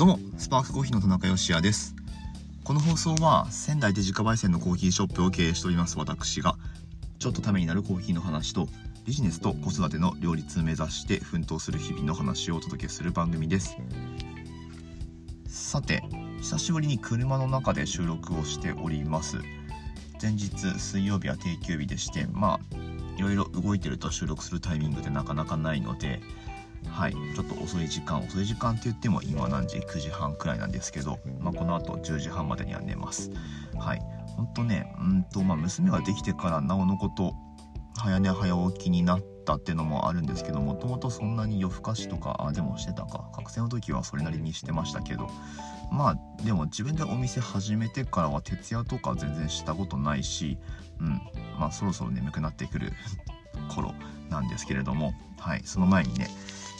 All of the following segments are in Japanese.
どうも、スパークコーヒーの田中芳也です。この放送は仙台で自家焙煎のコーヒーショップを経営しております私が、ちょっとためになるコーヒーの話と、ビジネスと子育ての両立を目指して奮闘する日々の話をお届けする番組です。さて、久しぶりに車の中で収録をしております。前日水曜日は定休日でして、まあ、いろいろ動いてると収録するタイミングでなかなかないので、はい、ちょっと遅い時間遅い時間って言っても今何時？9時半くらいなんですけど、まあ、この後10時半までには寝ます。はい。ほんとねうんとまあ娘ができてからなおのこと早寝早起きになったっていうのもあるんですけどもともとそんなに夜更かしとかあでもしてたか学生の時はそれなりにしてましたけどまあでも自分でお店始めてからは徹夜とか全然したことないしうん。まあそろそろ眠くなってくる頃なんですけれどもはい。その前にね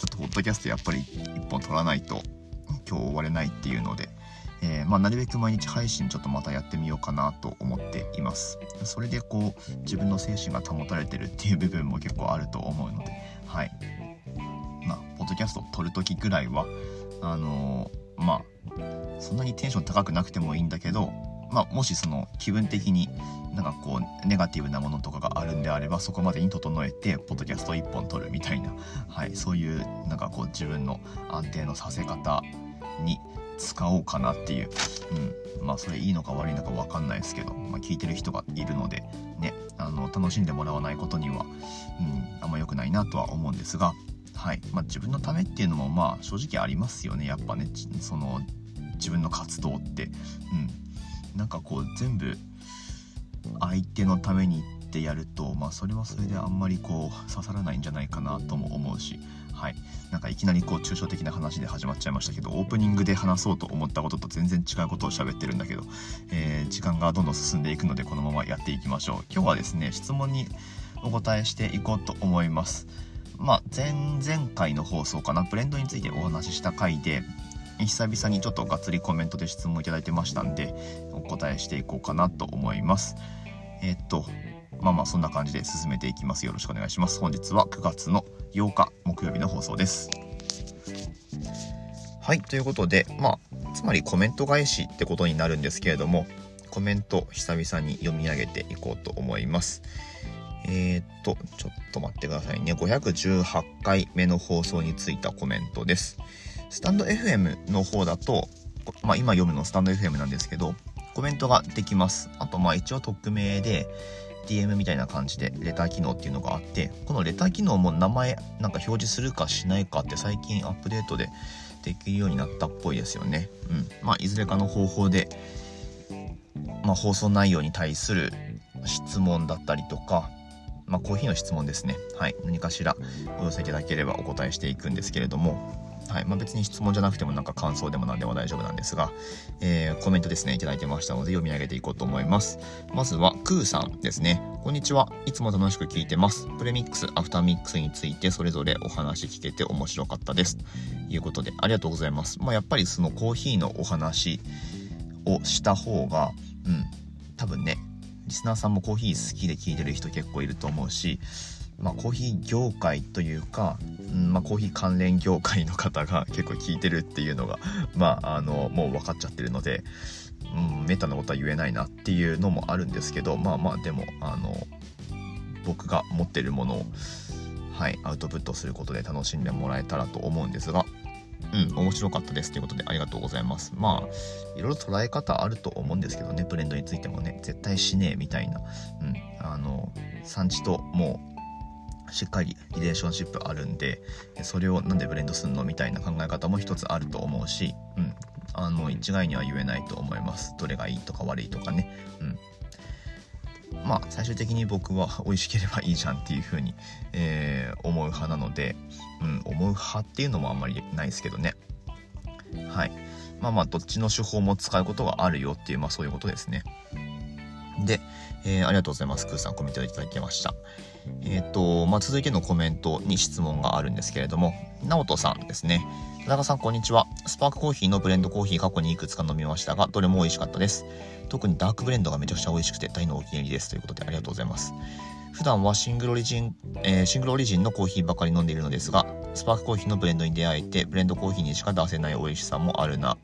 ちょっとポッドキャストやっぱり1本撮らないと今日終われないっていうので、えー、まあ、なるべく毎日配信ちょっとまたやってみようかなと思っています。それでこう自分の精神が保たれてるっていう部分も結構あると思うので、はい。まあ、ポッドキャスト撮る時ぐらいは、あのー、まあ、そんなにテンション高くなくてもいいんだけど、まあ、もしその気分的になんかこうネガティブなものとかがあるんであればそこまでに整えてポッドキャスト1本撮るみたいな、はい、そういうなんかこう自分の安定のさせ方に使おうかなっていう、うん、まあそれいいのか悪いのか分かんないですけど、まあ、聞いてる人がいるのでねあの楽しんでもらわないことには、うん、あんま良くないなとは思うんですが、はいまあ、自分のためっていうのもまあ正直ありますよねやっぱねその自分の活動って。うんなんかこう全部相手のためにってやるとまあそれはそれであんまりこう刺さらないんじゃないかなとも思うしはい。なんかいきなりこう抽象的な話で始まっちゃいましたけどオープニングで話そうと思ったことと全然違うことを喋ってるんだけど、えー、時間がどんどん進んでいくのでこのままやっていきましょう。今日はですね質問にお答えしていこうと思います。まあ前々回の放送かなブレンドについてお話しした回で久々にちょっとがっつりコメントで質問いただいてましたんで、お答えしていこうかなと思います。え、っと、まあまあそんな感じで進めていきます。よろしくお願いします。本日は9月の8日木曜日の放送です。はい、ということで、まあ、つまりコメント返しってことになるんですけれども、コメント久々に読み上げていこうと思います。えー、っと、ちょっと待ってくださいね。518回目の放送についたコメントです。スタンド FM の方だと、まあ、今読むのスタンド FM なんですけど、コメントができます。あと、まあ一応匿名で、DM みたいな感じでレター機能っていうのがあってこのレター機能も名前なんか表示するかしないかって最近アップデートでできるようになったっぽいですよね。うん。まあいずれかの方法で、まあ、放送内容に対する質問だったりとか、まあ、コーヒーの質問ですね。はい。何かしらお寄せいただければお答えしていくんですけれども、はいまあ、別に質問じゃなくてもなんか感想でも何でも大丈夫なんですが、えー、コメントですね、いただいてましたので読み上げていこうと思います。まずは、クーさんですね。こんにちは。いつも楽しく聞いてます。プレミックス、アフターミックスについてそれぞれお話聞けて面白かったです。ということで、ありがとうございます。まあ、やっぱりそのコーヒーのお話をした方が、うん、多分ね、リスナーさんもコーヒー好きで聞いてる人結構いると思うし、まあ、コーヒー業界というか、うんまあ、コーヒー関連業界の方が 結構聞いてるっていうのが、まあ、あのもう分かっちゃってるので、うん、メタなことは言えないなっていうのもあるんですけどまあまあでもあの僕が持ってるものを、はい、アウトプットすることで楽しんでもらえたらと思うんですが。うん、面白かったですということでありがとうございます。まあ、いろいろ捉え方あると思うんですけどね、ブレンドについてもね、絶対しねえみたいな、うん、あの、産地ともうしっかりリレーションシップあるんでそれをなんでブレンドすんのみたいな考え方も一つあると思うし、うん、あの一概には言えないと思います。どれがいいとか悪いとかね、うん、まあ最終的に僕は 美味しければいいじゃんっていう風に、えー、思う派なので、うん、思う派っていうのもあんまりないですけどね。はい。まあまあどっちの手法も使うことがあるよっていうまあそういうことですね。で、えー、ありがとうございます。クーさんコメントいただきました。えっ、ー、と、まあ、続いてのコメントに質問があるんですけれども、直人さんですね。田中さん、こんにちは。スパークコーヒーのブレンドコーヒー過去にいくつか飲みましたが、どれも美味しかったです。特にダークブレンドがめちゃくちゃ美味しくて大のお気に入りです。ということでありがとうございます。普段はシングルオリジン、えー、シングルオリジンのコーヒーばかり飲んでいるのですが、スパークコーヒーのブレンドに出会えて、ブレンドコーヒーにしか出せない美味しさもあるな、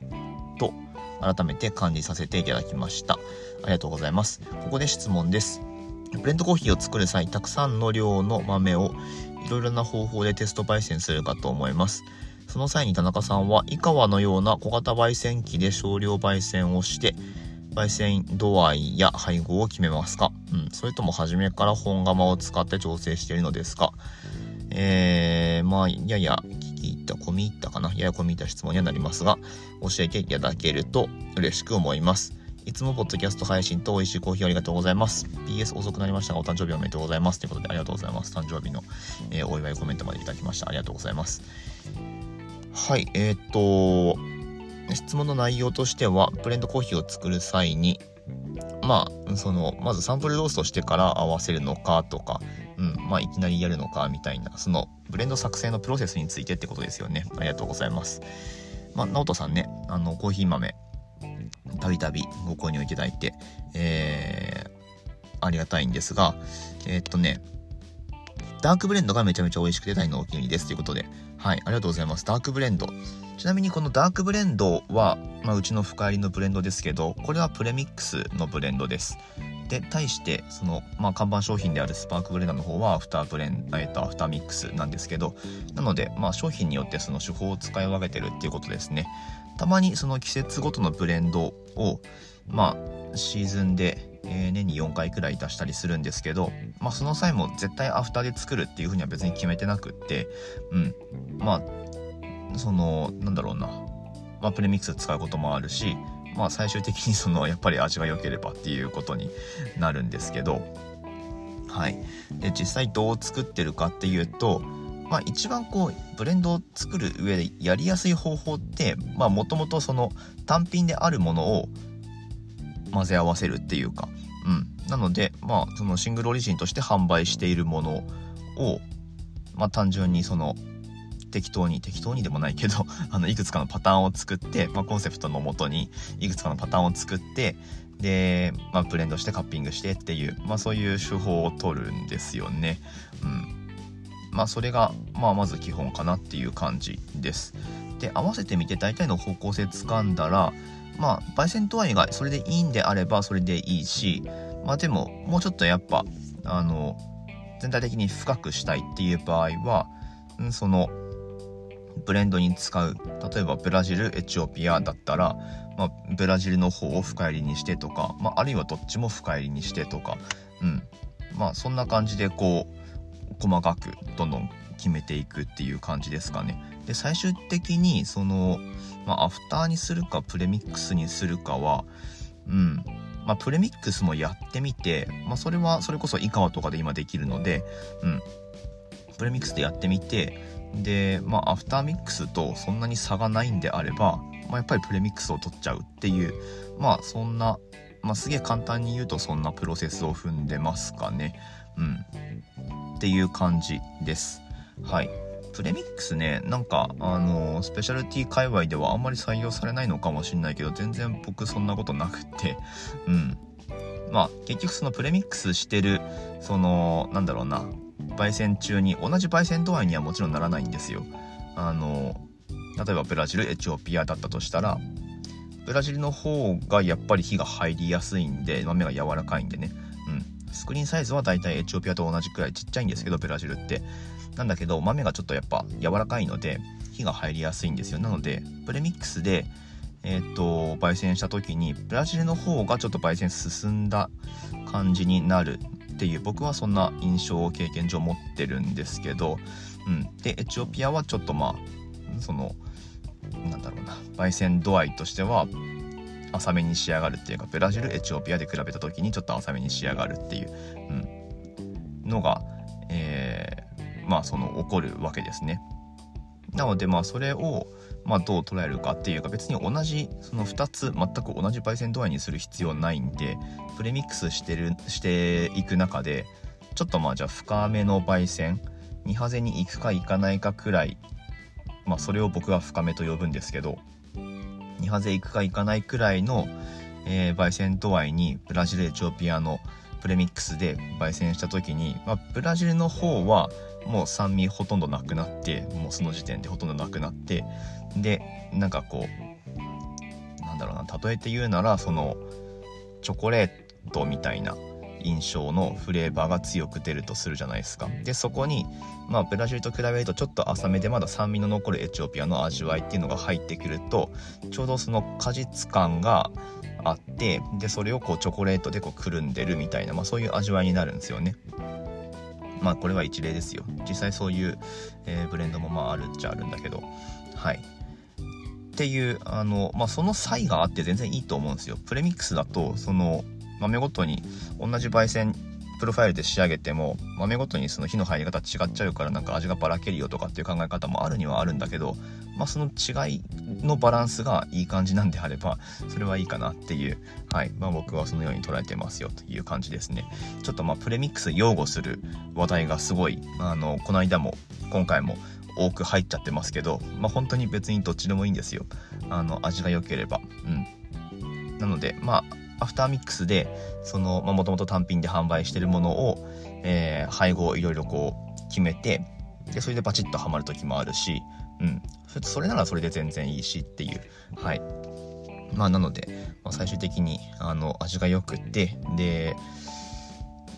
と、改めて感じさせていただきました。ありがとうございます。ここで質問です。ブレンドコーヒーを作る際、たくさんの量の豆をいろいろな方法でテスト焙煎するかと思います。その際に田中さんは、井川のような小型焙煎機で少量焙煎をして、焙煎度合いや配合を決めますか、うん、それとも初めから本窯を使って調整しているのですか？えー、まあ、やや聞き入った、込み入ったかな？やや込み入った質問にはなりますが、教えていただけると嬉しく思います。いつもポッドキャスト配信と美味しいコーヒーありがとうございます。PS 遅くなりましたが、お誕生日おめでとうございます。ということで、ありがとうございます。誕生日の、えー、お祝いコメントまでいただきました。ありがとうございます。はい、えー、っと、質問の内容としては、ブレンドコーヒーを作る際に、まあ、その、まずサンプルローストしてから合わせるのかとか、うん、まあ、いきなりやるのかみたいな、その、ブレンド作成のプロセスについてってことですよね。ありがとうございます。まあ、直人さんね、あの、コーヒー豆、たびたびご購入いただいて、えー、ありがたいんですが、えー、っとね、ダークブレンドがめちゃめちゃ美味しくて大のお気に入りですということで、はい、ありがとうございます。ダークブレンド。ちなみにこのダークブレンドは、まあ、うちの深煎りのブレンドですけど、これはプレミックスのブレンドです。で、対して、その、まあ、看板商品であるスパークブレンドの方は、アフターブレン、えっと、アフターミックスなんですけど、なので、まあ、商品によってその手法を使い分けてるっていうことですね。たまにその季節ごとのブレンドを、まあ、シーズンで、えー、年に4回くらい出したりするんですけど、まあ、その際も絶対アフターで作るっていうふうには別に決めてなくって、うん。まあ、その、なんだろうな。まあ、プレミックス使うこともあるし、まあ、最終的にその、やっぱり味が良ければっていうことになるんですけど、はい。で、実際どう作ってるかっていうと、まあ一番こうブレンドを作る上でやりやすい方法ってもともとその単品であるものを混ぜ合わせるっていうか、うん、なのでまあそのシングルオリジンとして販売しているものをまあ単純にその適当に適当にでもないけど あのいくつかのパターンを作って、まあ、コンセプトのもとにいくつかのパターンを作ってで、まあ、ブレンドしてカッピングしてっていう、まあ、そういう手法を取るんですよね。うんまあそれが、まあまず基本かなっていう感じです。で、合わせてみて大体の方向性つかんだら、まあ、焙煎度合いがそれでいいんであればそれでいいし、まあでも、もうちょっとやっぱ、あの、全体的に深くしたいっていう場合は、んその、ブレンドに使う、例えばブラジル、エチオピアだったら、まあ、ブラジルの方を深入りにしてとか、まあ、あるいはどっちも深入りにしてとか、うん。まあ、そんな感じでこう、細かくどんどん決めていくっていう感じですかね。で最終的にその、まあ、アフターにするかプレミックスにするかはうんまあ、プレミックスもやってみて、まあ、それはそれこそ井川とかで今できるので、うん、プレミックスでやってみてで、まあ、アフターミックスとそんなに差がないんであれば、まあ、やっぱりプレミックスを取っちゃうっていうまあそんな、まあ、すげえ簡単に言うとそんなプロセスを踏んでますかね。うん。っていう感じです。はい。プレミックスね、なんか、あのー、スペシャルティ界隈ではあんまり採用されないのかもしんないけど、全然僕そんなことなくって、うん。まあ、結局そのプレミックスしてる、その、なんだろうな、焙煎中に同じ焙煎度合いにはもちろんならないんですよ。あのー、例えばブラジル、エチオピアだったとしたら、ブラジルの方がやっぱり火が入りやすいんで、豆が柔らかいんでね。スクリーンサイズはだいたいエチオピアと同じくらいちっちゃいんですけど、ブラジルって。なんだけど、豆がちょっとやっぱ柔らかいので、火が入りやすいんですよ。なので、プレミックスで、えっ、ー、と、焙煎した時に、ブラジルの方がちょっと焙煎進んだ感じになるっていう、僕はそんな印象を経験上持ってるんですけど、うん。で、エチオピアはちょっとまあ、その、なんだろうな、焙煎度合いとしては、浅めに仕上がるっていうかブラジルエチオピアで比べた時にちょっと浅めに仕上がるっていう、うん、のが、えー、まあその起こるわけですね。なのでまあそれをまあどう捉えるかっていうか別に同じその2つ全く同じ焙煎度合いにする必要ないんでプレミックスしてるしていく中でちょっとまあじゃあ深めの焙煎2ハゼに行くか行かないかくらいまあそれを僕は深めと呼ぶんですけどハゼ行くか行かないくらいの、えー、焙煎度合いにブラジルエチオピアのププレミックスで焙煎した時に、まあ、ブラジルの方はもう酸味ほとんどなくなってもうその時点でほとんどなくなってでなんかこうなんだろうな例えて言うならそのチョコレートみたいな印象のフレーバーが強く出るとするじゃないですかでそこにまあブラジルと比べるとちょっと浅めでまだ酸味の残るエチオピアの味わいっていうのが入ってくるとちょうどその果実感があってでそれをこうチョコレートでこうくるんでるみたいな、まあ、そういう味わいになるんですよね。まあこれは一例ですよ。実際そういう、えー、ブレンドもまああるっちゃあるんだけど。はい。っていうあの、まあ、その差異があって全然いいと思うんですよ。プレミックスだとその豆ごとに同じ焙煎プロファイルで仕上げても豆ごとにその火の入り方違っちゃうからなんか味がばらけるよとかっていう考え方もあるにはあるんだけど、まあ、その違いのバランスがいい感じなんであればそれはいいかなっていう、はい。まあ、僕はそのように捉えてますよという感じですね。ちょっとまあプレミックス擁護する話題がすごいあのこの間も今回も多く入っちゃってますけど、まあ、本当に別にどっちでもいいんですよ。あの味が良ければ。うん。なのでまあアフターミックスでそのもともと単品で販売してるものを、えー、配合をいろいろこう決めてでそれでバチッとはまる時もあるし、うん、それならそれで全然いいしっていう。はい。まあなので、まあ、最終的にあの味が良くてで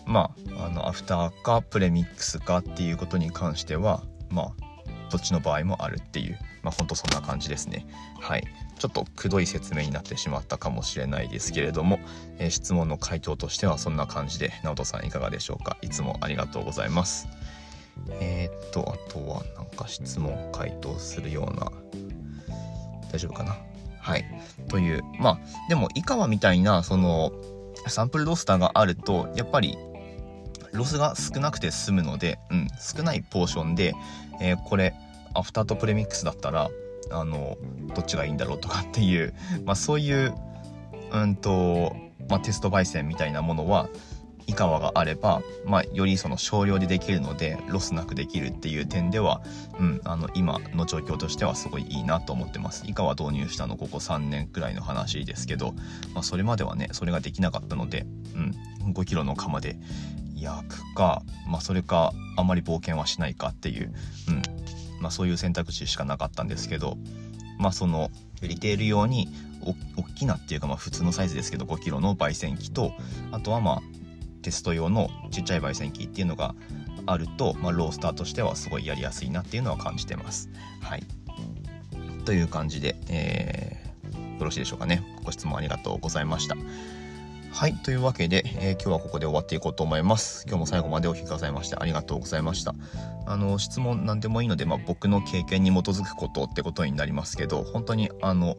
まああのアフターかプレミックスかっていうことに関してはまあどっちの場合もあるっていうまあほんとそんな感じですね。はい。ちょっとくどい説明になってしまったかもしれないですけれども、えー、質問の回答としてはそんな感じで直人さんいかがでしょうか？いつもありがとうございます。えー、っとあとはなんか質問回答するような大丈夫かな？はい。というまあでも IKAWA みたいなそのサンプルロスターがあるとやっぱりロスが少なくて済むので、うん、少ないポーションで、えー、これアフターとプレミックスだったらあのどっちがいいんだろうとかっていう、まあ、そういううんと、まあ、テスト焙煎みたいなものは IKAWA があれば、まあ、よりその少量でできるのでロスなくできるっていう点では、うん、あの今の状況としてはすごいいいなと思ってます。 IKAWA 導入したのここ3年くらいの話ですけど、まあ、それまではねそれができなかったので、うん、5キロの釜で焼くか、まあ、それかあまり冒険はしないかっていう、うんまあ、そういう選択肢しかなかったんですけど、まあ、そのリテール用に大きなっていうかまあ普通のサイズですけど 5kg の焙煎機とあとはまあテスト用のちっちゃい焙煎機っていうのがあると、まあ、ロースターとしてはすごいやりやすいなっていうのは感じてます。はい、という感じで、えー、よろしいでしょうかね。ご質問ありがとうございました。はい。というわけで、えー、今日はここで終わっていこうと思います。今日も最後までお聴きくださいましてありがとうございました。あの、質問何でもいいので、まあ、僕の経験に基づくことってことになりますけど、本当にあの、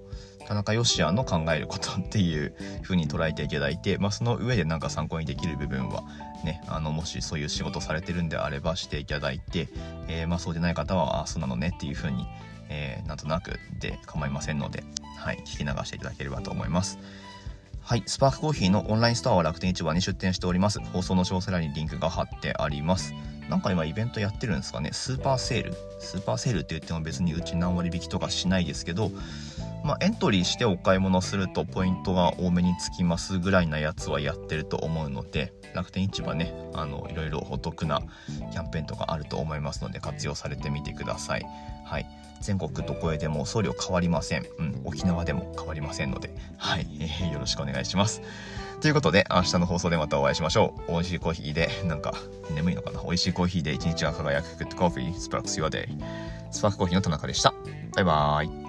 田中義也の考えることっていう風に捉えていただいて、まあ、その上でなんか参考にできる部分はね、あの、もしそういう仕事されてるんであればしていただいて、えー、まあ、そうでない方は、あ、そうなのねっていう風に、えー、なんとなくで構いませんので、はい、聞き流していただければと思います。はい。スパークコーヒーのオンラインストアは楽天市場に出店しております。放送の詳細欄にリンクが貼ってあります。なんか今イベントやってるんですかね。スーパーセール。スーパーセールって言っても別にうち何割引きとかしないですけど、まあ、エントリーしてお買い物するとポイントが多めにつきますぐらいなやつはやってると思うので楽天市場ねあのいろいろお得なキャンペーンとかあると思いますので活用されてみてください。はい全国どこへでも送料変わりません。うん、沖縄でも変わりませんので、はい、えー、よろしくお願いします。ということで、明日の放送でまたお会いしましょう。美味しいコーヒーで、なんか、眠いのかな？美味しいコーヒーで一日が輝く Good Coffee Sparks Your Day。スパークコーヒーの田中でした。バイバーイ。